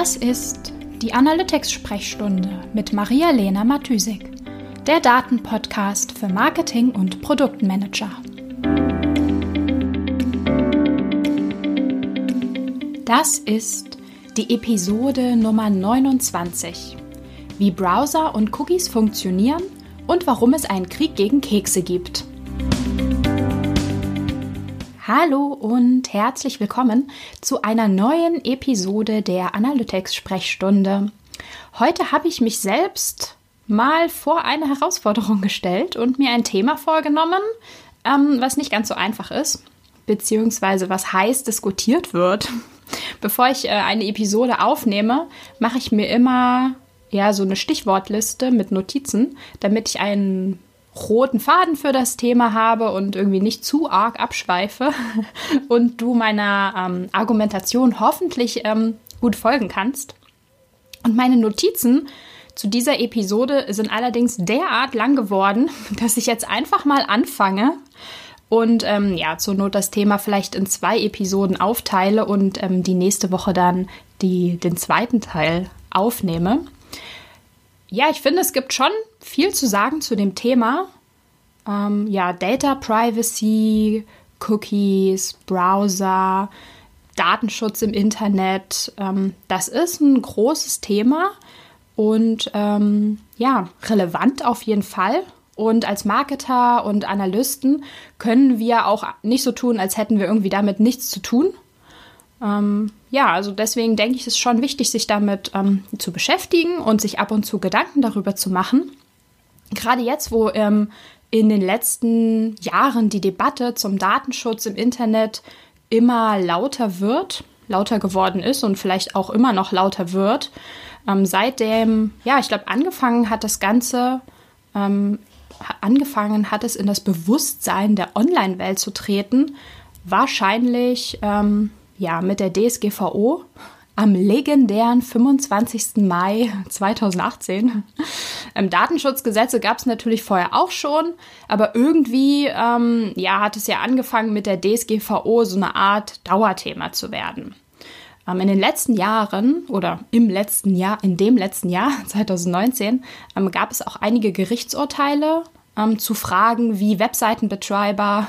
Das ist die Analytics-Sprechstunde mit Maria-Lena Matysik, der Datenpodcast für Marketing und Produktmanager. Das ist die Episode Nummer 29. Wie Browser und Cookies funktionieren und warum es einen Krieg gegen Kekse gibt. Hallo und herzlich willkommen zu einer neuen Episode der Analytics-Sprechstunde. Heute habe ich mich selbst mal vor eine Herausforderung gestellt und mir ein Thema vorgenommen, ähm, was nicht ganz so einfach ist, beziehungsweise was heiß diskutiert wird. Bevor ich äh, eine Episode aufnehme, mache ich mir immer ja so eine Stichwortliste mit Notizen, damit ich einen roten Faden für das Thema habe und irgendwie nicht zu arg abschweife und du meiner ähm, Argumentation hoffentlich ähm, gut folgen kannst. Und meine Notizen zu dieser Episode sind allerdings derart lang geworden, dass ich jetzt einfach mal anfange und ähm, ja, zur Not das Thema vielleicht in zwei Episoden aufteile und ähm, die nächste Woche dann die, den zweiten Teil aufnehme. Ja, ich finde, es gibt schon viel zu sagen zu dem Thema. Ähm, ja, Data Privacy, Cookies, Browser, Datenschutz im Internet. Ähm, das ist ein großes Thema und ähm, ja, relevant auf jeden Fall. Und als Marketer und Analysten können wir auch nicht so tun, als hätten wir irgendwie damit nichts zu tun. Ähm, ja, also deswegen denke ich, es ist schon wichtig, sich damit ähm, zu beschäftigen und sich ab und zu Gedanken darüber zu machen. Gerade jetzt, wo ähm, in den letzten Jahren die Debatte zum Datenschutz im Internet immer lauter wird, lauter geworden ist und vielleicht auch immer noch lauter wird. Ähm, seitdem, ja, ich glaube, angefangen hat das Ganze, ähm, angefangen hat es in das Bewusstsein der Online-Welt zu treten, wahrscheinlich ähm, ja mit der DSGVO am legendären 25. Mai 2018. Ähm, Datenschutzgesetze gab es natürlich vorher auch schon, aber irgendwie ähm, ja, hat es ja angefangen mit der DSGVO so eine Art Dauerthema zu werden. Ähm, in den letzten Jahren oder im letzten Jahr, in dem letzten Jahr 2019, ähm, gab es auch einige Gerichtsurteile ähm, zu Fragen, wie Webseitenbetreiber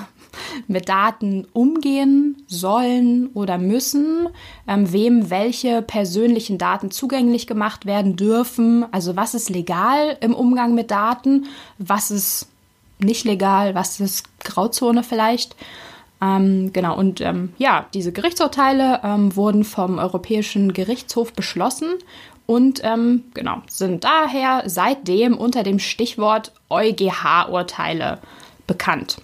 mit Daten umgehen sollen oder müssen, ähm, wem welche persönlichen Daten zugänglich gemacht werden dürfen, also was ist legal im Umgang mit Daten, was ist nicht legal, was ist Grauzone vielleicht. Ähm, genau, und ähm, ja, diese Gerichtsurteile ähm, wurden vom Europäischen Gerichtshof beschlossen und ähm, genau, sind daher seitdem unter dem Stichwort EuGH-Urteile bekannt.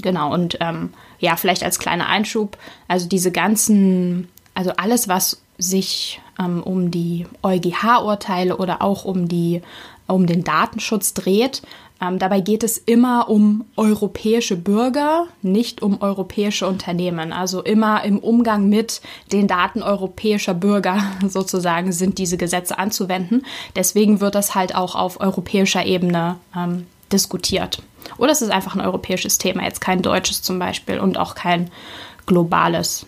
Genau, und ähm, ja, vielleicht als kleiner Einschub, also diese ganzen, also alles, was sich ähm, um die EuGH-Urteile oder auch um, die, um den Datenschutz dreht, ähm, dabei geht es immer um europäische Bürger, nicht um europäische Unternehmen. Also immer im Umgang mit den Daten europäischer Bürger sozusagen sind diese Gesetze anzuwenden. Deswegen wird das halt auch auf europäischer Ebene ähm, diskutiert. Oder es ist einfach ein europäisches Thema, jetzt kein deutsches zum Beispiel und auch kein globales.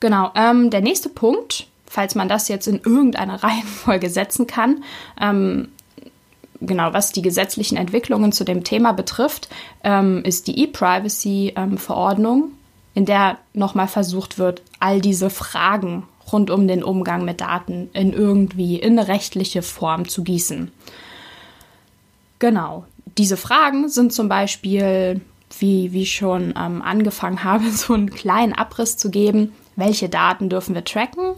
Genau, ähm, der nächste Punkt, falls man das jetzt in irgendeine Reihenfolge setzen kann, ähm, genau, was die gesetzlichen Entwicklungen zu dem Thema betrifft, ähm, ist die E-Privacy-Verordnung, in der nochmal versucht wird, all diese Fragen rund um den Umgang mit Daten in irgendwie in rechtliche Form zu gießen. Genau. Diese Fragen sind zum Beispiel, wie, wie ich schon ähm, angefangen habe, so einen kleinen Abriss zu geben. Welche Daten dürfen wir tracken?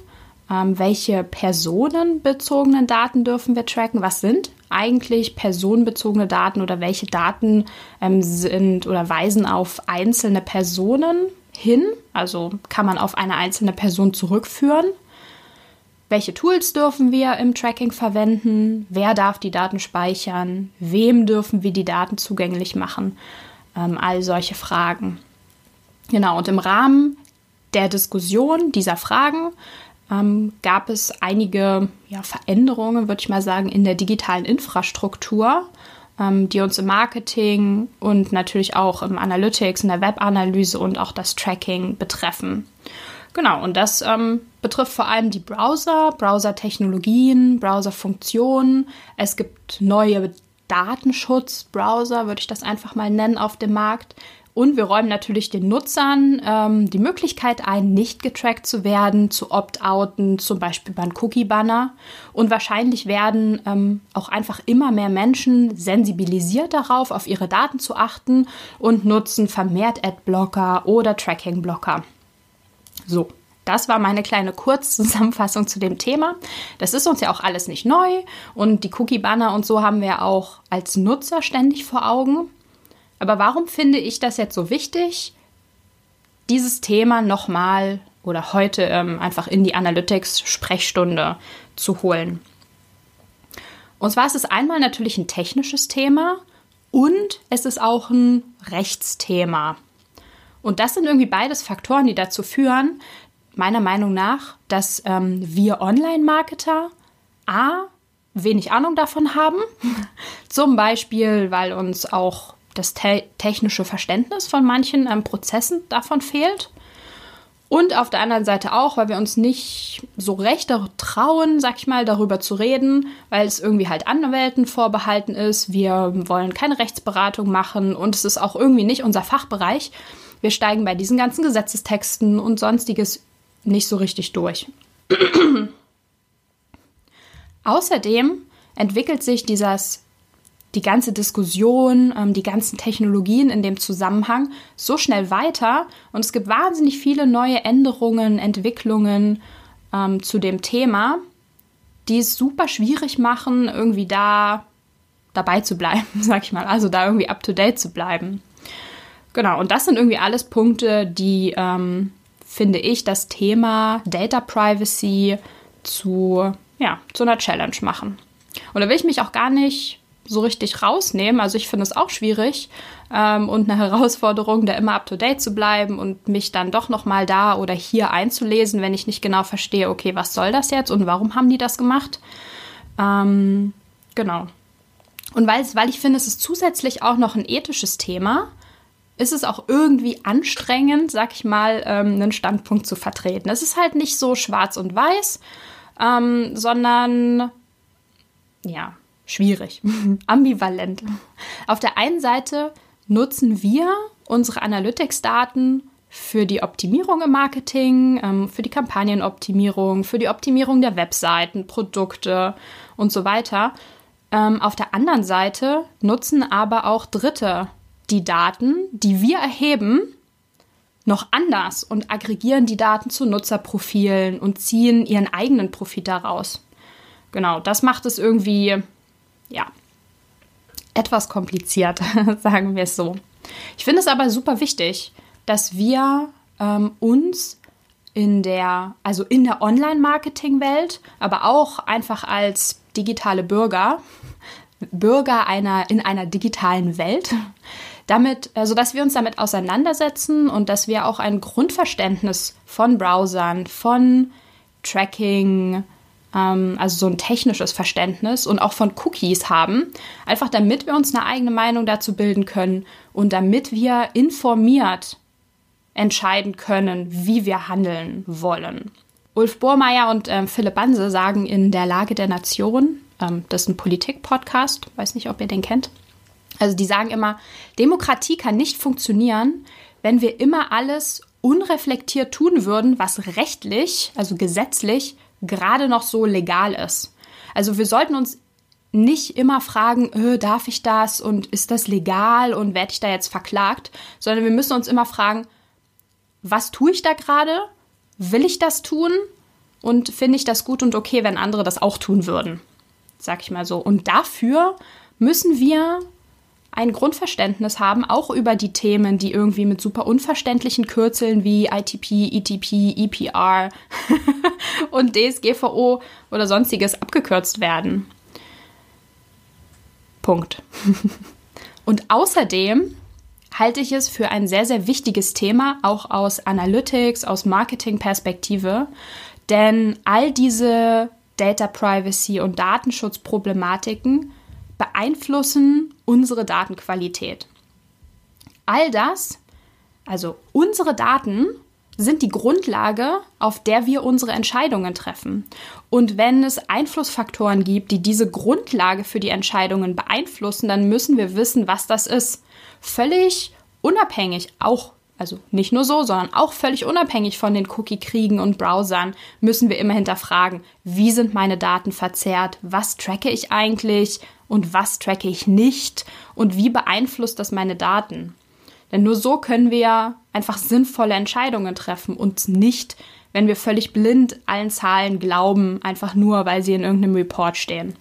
Ähm, welche personenbezogenen Daten dürfen wir tracken? Was sind eigentlich personenbezogene Daten oder welche Daten ähm, sind oder weisen auf einzelne Personen hin? Also kann man auf eine einzelne Person zurückführen? Welche Tools dürfen wir im Tracking verwenden? Wer darf die Daten speichern? Wem dürfen wir die Daten zugänglich machen? Ähm, all solche Fragen. Genau, und im Rahmen der Diskussion dieser Fragen ähm, gab es einige ja, Veränderungen, würde ich mal sagen, in der digitalen Infrastruktur, ähm, die uns im Marketing und natürlich auch im Analytics, in der Webanalyse und auch das Tracking betreffen. Genau, und das ähm, betrifft vor allem die Browser, Browser-Technologien, Browser-Funktionen. Es gibt neue Datenschutz-Browser, würde ich das einfach mal nennen, auf dem Markt. Und wir räumen natürlich den Nutzern ähm, die Möglichkeit ein, nicht getrackt zu werden, zu opt-outen, zum Beispiel beim Cookie-Banner. Und wahrscheinlich werden ähm, auch einfach immer mehr Menschen sensibilisiert darauf, auf ihre Daten zu achten und nutzen vermehrt Adblocker oder Tracking-Blocker. So, das war meine kleine Kurzzusammenfassung zu dem Thema. Das ist uns ja auch alles nicht neu und die Cookie-Banner und so haben wir auch als Nutzer ständig vor Augen. Aber warum finde ich das jetzt so wichtig, dieses Thema nochmal oder heute ähm, einfach in die Analytics-Sprechstunde zu holen? Und zwar ist es einmal natürlich ein technisches Thema und es ist auch ein Rechtsthema. Und das sind irgendwie beides Faktoren, die dazu führen, meiner Meinung nach, dass ähm, wir Online-Marketer A, wenig Ahnung davon haben, zum Beispiel, weil uns auch das te technische Verständnis von manchen ähm, Prozessen davon fehlt. Und auf der anderen Seite auch, weil wir uns nicht so recht trauen, sag ich mal, darüber zu reden, weil es irgendwie halt Anwälten vorbehalten ist. Wir wollen keine Rechtsberatung machen und es ist auch irgendwie nicht unser Fachbereich. Wir steigen bei diesen ganzen Gesetzestexten und sonstiges nicht so richtig durch. Außerdem entwickelt sich dieses, die ganze Diskussion, ähm, die ganzen Technologien in dem Zusammenhang so schnell weiter und es gibt wahnsinnig viele neue Änderungen, Entwicklungen ähm, zu dem Thema, die es super schwierig machen, irgendwie da dabei zu bleiben, sag ich mal, also da irgendwie up to date zu bleiben. Genau, und das sind irgendwie alles Punkte, die ähm, finde ich, das Thema Data Privacy zu, ja, zu einer Challenge machen. Und da will ich mich auch gar nicht so richtig rausnehmen. Also ich finde es auch schwierig ähm, und eine Herausforderung, da immer up-to-date zu bleiben und mich dann doch nochmal da oder hier einzulesen, wenn ich nicht genau verstehe, okay, was soll das jetzt und warum haben die das gemacht? Ähm, genau. Und weil, weil ich finde, es ist zusätzlich auch noch ein ethisches Thema, ist es auch irgendwie anstrengend, sag ich mal, ähm, einen Standpunkt zu vertreten. Es ist halt nicht so schwarz und weiß, ähm, sondern ja, schwierig, ambivalent. Auf der einen Seite nutzen wir unsere Analytics-Daten für die Optimierung im Marketing, ähm, für die Kampagnenoptimierung, für die Optimierung der Webseiten, Produkte und so weiter. Ähm, auf der anderen Seite nutzen aber auch Dritte die Daten, die wir erheben, noch anders und aggregieren die Daten zu Nutzerprofilen und ziehen ihren eigenen Profit daraus. Genau, das macht es irgendwie, ja, etwas kompliziert, sagen wir es so. Ich finde es aber super wichtig, dass wir ähm, uns in der, also in der Online-Marketing-Welt, aber auch einfach als digitale Bürger, Bürger einer, in einer digitalen Welt, damit, also dass wir uns damit auseinandersetzen und dass wir auch ein Grundverständnis von Browsern, von Tracking, ähm, also so ein technisches Verständnis und auch von Cookies haben, einfach damit wir uns eine eigene Meinung dazu bilden können und damit wir informiert entscheiden können, wie wir handeln wollen. Ulf Bohrmeier und ähm, Philipp Banse sagen in Der Lage der Nation, ähm, das ist ein Politik-Podcast, weiß nicht, ob ihr den kennt, also die sagen immer, Demokratie kann nicht funktionieren, wenn wir immer alles unreflektiert tun würden, was rechtlich, also gesetzlich, gerade noch so legal ist. Also wir sollten uns nicht immer fragen, öh, darf ich das und ist das legal und werde ich da jetzt verklagt, sondern wir müssen uns immer fragen, was tue ich da gerade? Will ich das tun? Und finde ich das gut und okay, wenn andere das auch tun würden? Sag ich mal so. Und dafür müssen wir ein Grundverständnis haben, auch über die Themen, die irgendwie mit super unverständlichen Kürzeln wie ITP, ETP, EPR und DSGVO oder sonstiges abgekürzt werden. Punkt. und außerdem halte ich es für ein sehr, sehr wichtiges Thema, auch aus Analytics, aus Marketing-Perspektive, denn all diese Data Privacy und Datenschutzproblematiken beeinflussen unsere Datenqualität. All das, also unsere Daten, sind die Grundlage, auf der wir unsere Entscheidungen treffen. Und wenn es Einflussfaktoren gibt, die diese Grundlage für die Entscheidungen beeinflussen, dann müssen wir wissen, was das ist. Völlig unabhängig, auch, also nicht nur so, sondern auch völlig unabhängig von den Cookie-Kriegen und Browsern, müssen wir immer hinterfragen, wie sind meine Daten verzerrt, was tracke ich eigentlich und was tracke ich nicht und wie beeinflusst das meine Daten. Denn nur so können wir einfach sinnvolle Entscheidungen treffen und nicht, wenn wir völlig blind allen Zahlen glauben, einfach nur, weil sie in irgendeinem Report stehen.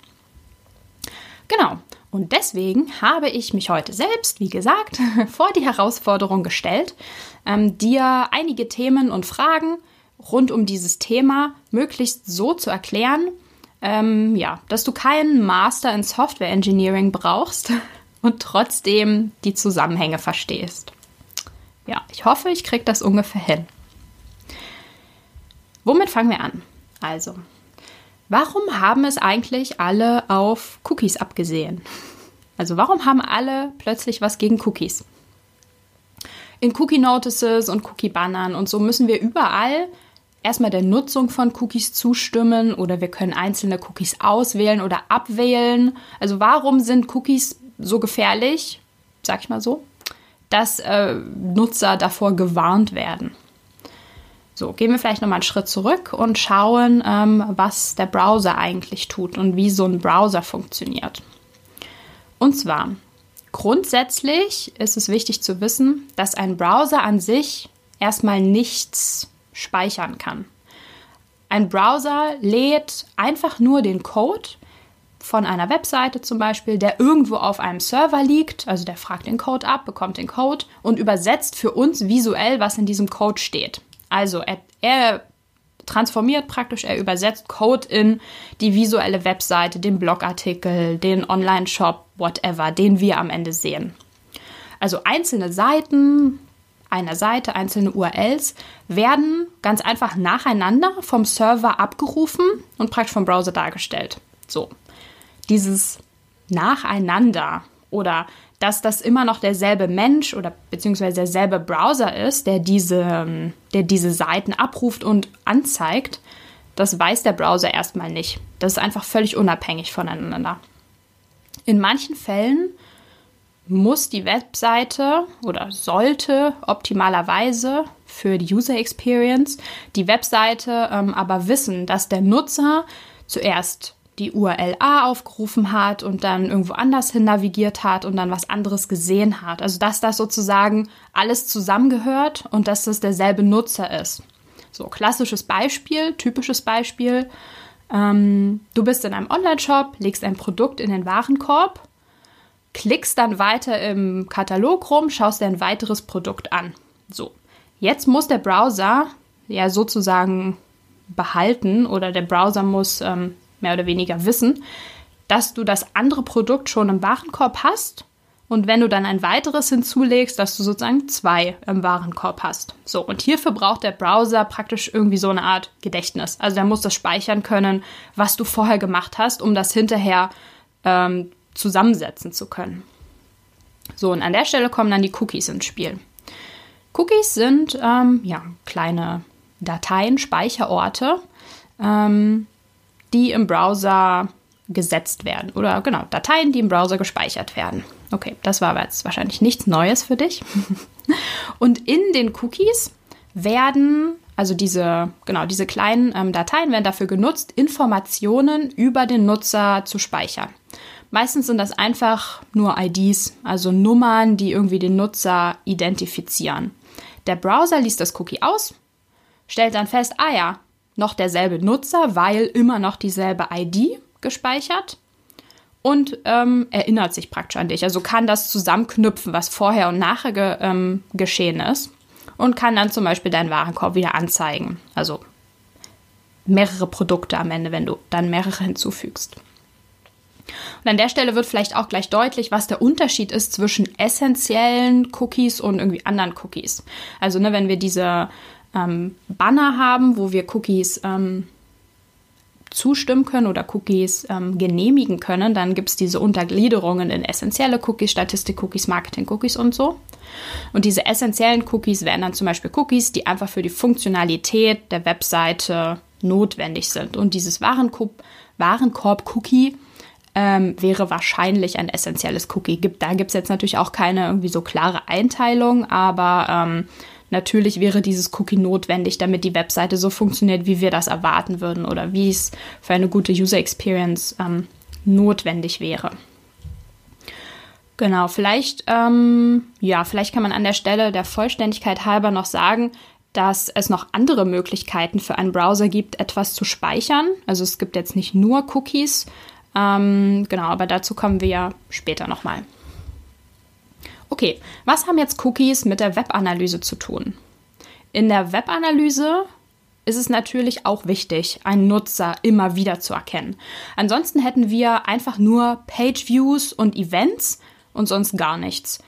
Genau. Und deswegen habe ich mich heute selbst, wie gesagt, vor die Herausforderung gestellt, ähm, dir einige Themen und Fragen rund um dieses Thema möglichst so zu erklären, ähm, ja, dass du keinen Master in Software Engineering brauchst, und trotzdem die Zusammenhänge verstehst. Ja, ich hoffe, ich kriege das ungefähr hin. Womit fangen wir an? Also, warum haben es eigentlich alle auf Cookies abgesehen? Also, warum haben alle plötzlich was gegen Cookies? In Cookie Notices und Cookie Bannern und so müssen wir überall erstmal der Nutzung von Cookies zustimmen oder wir können einzelne Cookies auswählen oder abwählen. Also warum sind Cookies so gefährlich, sag ich mal so, dass äh, Nutzer davor gewarnt werden. So, gehen wir vielleicht nochmal einen Schritt zurück und schauen, ähm, was der Browser eigentlich tut und wie so ein Browser funktioniert. Und zwar, grundsätzlich ist es wichtig zu wissen, dass ein Browser an sich erstmal nichts speichern kann. Ein Browser lädt einfach nur den Code, von einer Webseite zum Beispiel, der irgendwo auf einem Server liegt. Also der fragt den Code ab, bekommt den Code und übersetzt für uns visuell, was in diesem Code steht. Also er, er transformiert praktisch, er übersetzt Code in die visuelle Webseite, den Blogartikel, den Online-Shop, whatever, den wir am Ende sehen. Also einzelne Seiten einer Seite, einzelne URLs werden ganz einfach nacheinander vom Server abgerufen und praktisch vom Browser dargestellt. So, dieses Nacheinander oder dass das immer noch derselbe Mensch oder beziehungsweise derselbe Browser ist, der diese, der diese Seiten abruft und anzeigt, das weiß der Browser erstmal nicht. Das ist einfach völlig unabhängig voneinander. In manchen Fällen muss die Webseite oder sollte optimalerweise für die User Experience die Webseite ähm, aber wissen, dass der Nutzer zuerst die URL A aufgerufen hat und dann irgendwo anders hin navigiert hat und dann was anderes gesehen hat. Also dass das sozusagen alles zusammengehört und dass das derselbe Nutzer ist. So, klassisches Beispiel, typisches Beispiel. Ähm, du bist in einem Online-Shop, legst ein Produkt in den Warenkorb, klickst dann weiter im Katalog rum, schaust dir ein weiteres Produkt an. So, jetzt muss der Browser ja sozusagen behalten oder der Browser muss ähm, mehr oder weniger wissen, dass du das andere Produkt schon im Warenkorb hast und wenn du dann ein weiteres hinzulegst, dass du sozusagen zwei im Warenkorb hast. So, und hierfür braucht der Browser praktisch irgendwie so eine Art Gedächtnis. Also der muss das speichern können, was du vorher gemacht hast, um das hinterher ähm, zusammensetzen zu können. So, und an der Stelle kommen dann die Cookies ins Spiel. Cookies sind ähm, ja, kleine Dateien, Speicherorte, ähm, die im Browser gesetzt werden. Oder genau, Dateien, die im Browser gespeichert werden. Okay, das war aber jetzt wahrscheinlich nichts Neues für dich. Und in den Cookies werden, also diese, genau, diese kleinen ähm, Dateien werden dafür genutzt, Informationen über den Nutzer zu speichern. Meistens sind das einfach nur IDs, also Nummern, die irgendwie den Nutzer identifizieren. Der Browser liest das Cookie aus, stellt dann fest, ah ja, noch derselbe Nutzer, weil immer noch dieselbe ID gespeichert und ähm, erinnert sich praktisch an dich. Also kann das zusammenknüpfen, was vorher und nachher ge, ähm, geschehen ist und kann dann zum Beispiel deinen Warenkorb wieder anzeigen. Also mehrere Produkte am Ende, wenn du dann mehrere hinzufügst. Und an der Stelle wird vielleicht auch gleich deutlich, was der Unterschied ist zwischen essentiellen Cookies und irgendwie anderen Cookies. Also ne, wenn wir diese ähm, Banner haben, wo wir Cookies ähm, zustimmen können oder Cookies ähm, genehmigen können, dann gibt es diese Untergliederungen in essentielle Cookies, Statistik-Cookies, Marketing-Cookies und so. Und diese essentiellen Cookies wären dann zum Beispiel Cookies, die einfach für die Funktionalität der Webseite notwendig sind. Und dieses Warenkorb-Cookie ähm, wäre wahrscheinlich ein essentielles Cookie. Gibt, da gibt es jetzt natürlich auch keine irgendwie so klare Einteilung, aber ähm, natürlich wäre dieses Cookie notwendig, damit die Webseite so funktioniert, wie wir das erwarten würden oder wie es für eine gute User Experience ähm, notwendig wäre. Genau, vielleicht, ähm, ja, vielleicht kann man an der Stelle der Vollständigkeit halber noch sagen, dass es noch andere Möglichkeiten für einen Browser gibt, etwas zu speichern. Also es gibt jetzt nicht nur Cookies, ähm, genau, aber dazu kommen wir ja später nochmal. Okay, was haben jetzt Cookies mit der Webanalyse zu tun? In der Webanalyse ist es natürlich auch wichtig, einen Nutzer immer wieder zu erkennen. Ansonsten hätten wir einfach nur Page-Views und Events und sonst gar nichts.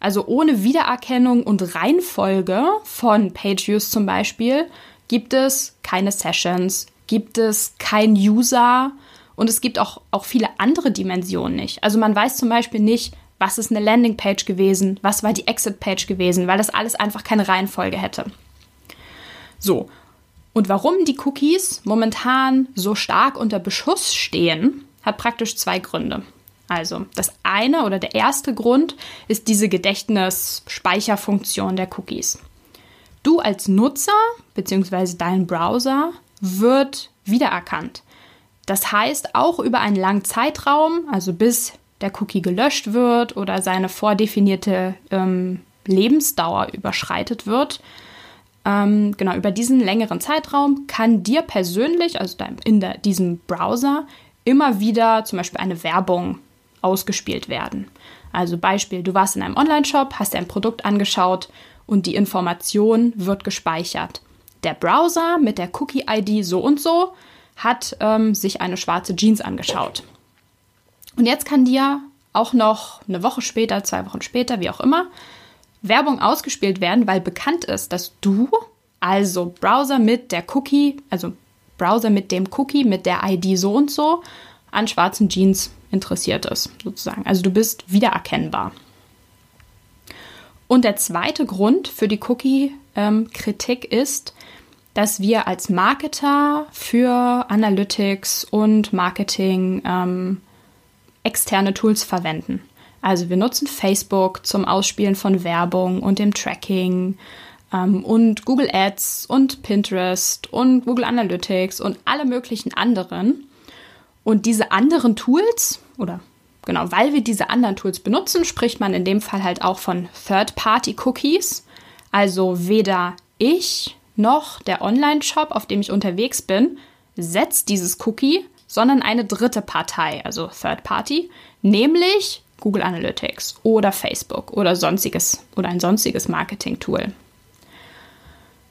Also ohne Wiedererkennung und Reihenfolge von Page-Views zum Beispiel gibt es keine Sessions, gibt es kein User, und es gibt auch, auch viele andere Dimensionen nicht. Also man weiß zum Beispiel nicht, was ist eine Landingpage gewesen, was war die Exit-Page gewesen, weil das alles einfach keine Reihenfolge hätte. So, und warum die Cookies momentan so stark unter Beschuss stehen, hat praktisch zwei Gründe. Also, das eine oder der erste Grund ist diese Gedächtnisspeicherfunktion der Cookies. Du als Nutzer bzw. dein Browser wird wiedererkannt. Das heißt, auch über einen langen Zeitraum, also bis der Cookie gelöscht wird oder seine vordefinierte ähm, Lebensdauer überschreitet wird, ähm, genau über diesen längeren Zeitraum kann dir persönlich, also in der, diesem Browser, immer wieder zum Beispiel eine Werbung ausgespielt werden. Also Beispiel, du warst in einem Online-Shop, hast dir ein Produkt angeschaut und die Information wird gespeichert. Der Browser mit der Cookie-ID so und so hat ähm, sich eine schwarze Jeans angeschaut. Und jetzt kann dir auch noch eine Woche später, zwei Wochen später, wie auch immer, Werbung ausgespielt werden, weil bekannt ist, dass du, also Browser mit der Cookie, also Browser mit dem Cookie, mit der ID so und so, an schwarzen Jeans interessiert ist, sozusagen. Also du bist wiedererkennbar. Und der zweite Grund für die Cookie-Kritik ähm, ist, dass wir als Marketer für Analytics und Marketing ähm, externe Tools verwenden. Also wir nutzen Facebook zum Ausspielen von Werbung und dem Tracking ähm, und Google Ads und Pinterest und Google Analytics und alle möglichen anderen. Und diese anderen Tools oder genau, weil wir diese anderen Tools benutzen, spricht man in dem Fall halt auch von Third-Party-Cookies. Also weder ich noch der Online-Shop, auf dem ich unterwegs bin, setzt dieses Cookie, sondern eine dritte Partei, also Third Party, nämlich Google Analytics oder Facebook oder sonstiges oder ein sonstiges Marketing-Tool.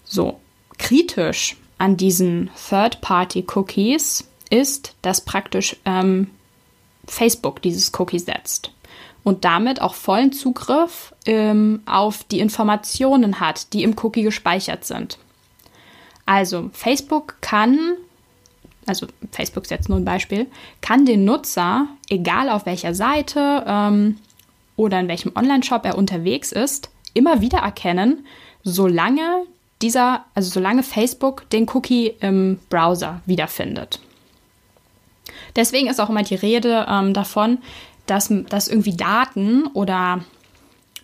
So, kritisch an diesen Third-Party-Cookies ist, dass praktisch ähm, Facebook dieses Cookie setzt und damit auch vollen Zugriff ähm, auf die Informationen hat, die im Cookie gespeichert sind. Also Facebook kann, also Facebook ist jetzt nur ein Beispiel, kann den Nutzer, egal auf welcher Seite ähm, oder in welchem Online-Shop er unterwegs ist, immer wieder erkennen, solange dieser, also solange Facebook den Cookie im Browser wiederfindet. Deswegen ist auch immer die Rede ähm, davon, dass, dass irgendwie Daten oder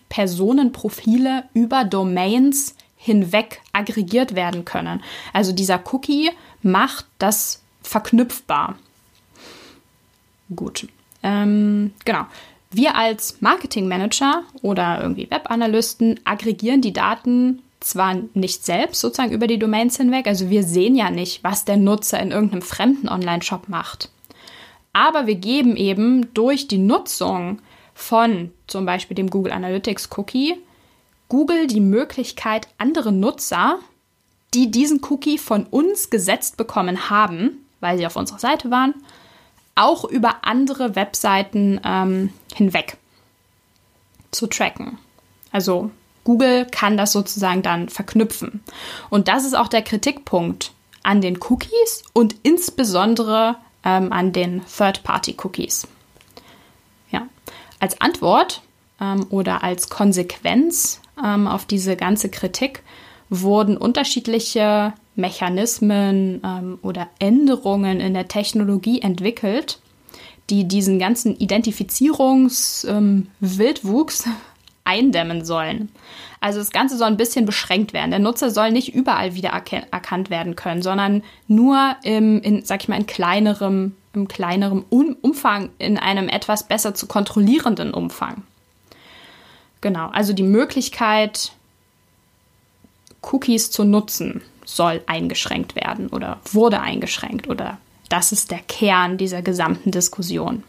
Personenprofile über Domains hinweg aggregiert werden können. Also dieser Cookie macht das verknüpfbar. Gut. Ähm, genau. Wir als Marketingmanager oder irgendwie Webanalysten aggregieren die Daten zwar nicht selbst sozusagen über die Domains hinweg, also wir sehen ja nicht, was der Nutzer in irgendeinem fremden Online-Shop macht. Aber wir geben eben durch die Nutzung von zum Beispiel dem Google Analytics Cookie Google die Möglichkeit, andere Nutzer, die diesen Cookie von uns gesetzt bekommen haben, weil sie auf unserer Seite waren, auch über andere Webseiten ähm, hinweg zu tracken. Also Google kann das sozusagen dann verknüpfen. Und das ist auch der Kritikpunkt an den Cookies und insbesondere ähm, an den Third-Party-Cookies. Ja. Als Antwort ähm, oder als Konsequenz ähm, auf diese ganze Kritik wurden unterschiedliche Mechanismen ähm, oder Änderungen in der Technologie entwickelt, die diesen ganzen Identifizierungswildwuchs ähm, eindämmen sollen. Also das Ganze soll ein bisschen beschränkt werden. Der Nutzer soll nicht überall wieder erkannt werden können, sondern nur im, in, sag ich mal, in kleinerem, im kleinerem Umfang, in einem etwas besser zu kontrollierenden Umfang. Genau, also die Möglichkeit, Cookies zu nutzen, soll eingeschränkt werden oder wurde eingeschränkt oder das ist der Kern dieser gesamten Diskussion.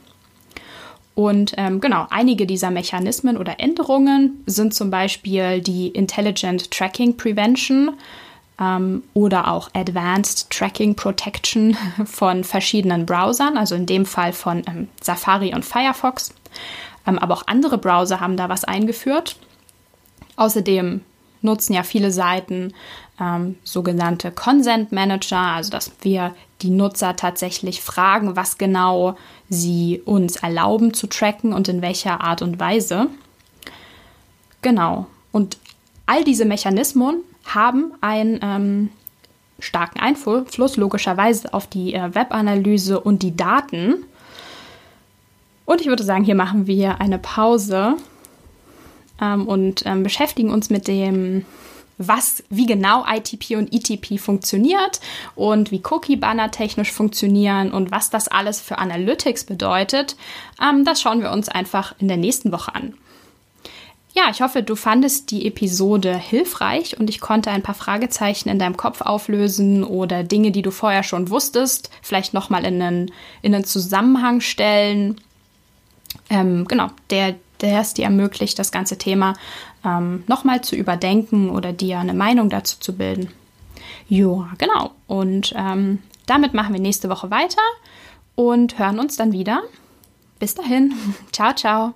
Und ähm, genau, einige dieser Mechanismen oder Änderungen sind zum Beispiel die Intelligent Tracking Prevention ähm, oder auch Advanced Tracking Protection von verschiedenen Browsern, also in dem Fall von ähm, Safari und Firefox. Ähm, aber auch andere Browser haben da was eingeführt. Außerdem nutzen ja viele Seiten ähm, sogenannte Consent Manager, also dass wir die Nutzer tatsächlich fragen, was genau sie uns erlauben zu tracken und in welcher Art und Weise. Genau. Und all diese Mechanismen haben einen ähm, starken Einfluss logischerweise auf die äh, Webanalyse und die Daten. Und ich würde sagen, hier machen wir eine Pause ähm, und ähm, beschäftigen uns mit dem was, wie genau ITP und ETP funktioniert und wie Cookie-Banner technisch funktionieren und was das alles für Analytics bedeutet, ähm, das schauen wir uns einfach in der nächsten Woche an. Ja, ich hoffe, du fandest die Episode hilfreich und ich konnte ein paar Fragezeichen in deinem Kopf auflösen oder Dinge, die du vorher schon wusstest, vielleicht nochmal in einen, in einen Zusammenhang stellen. Ähm, genau, der, der es dir ermöglicht, das ganze Thema ähm, nochmal zu überdenken oder dir eine Meinung dazu zu bilden. Ja, genau. Und ähm, damit machen wir nächste Woche weiter und hören uns dann wieder. Bis dahin. ciao, ciao.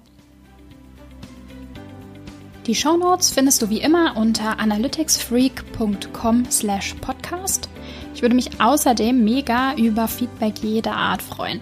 Die Shownotes findest du wie immer unter analyticsfreak.com slash podcast. Ich würde mich außerdem mega über Feedback jeder Art freuen.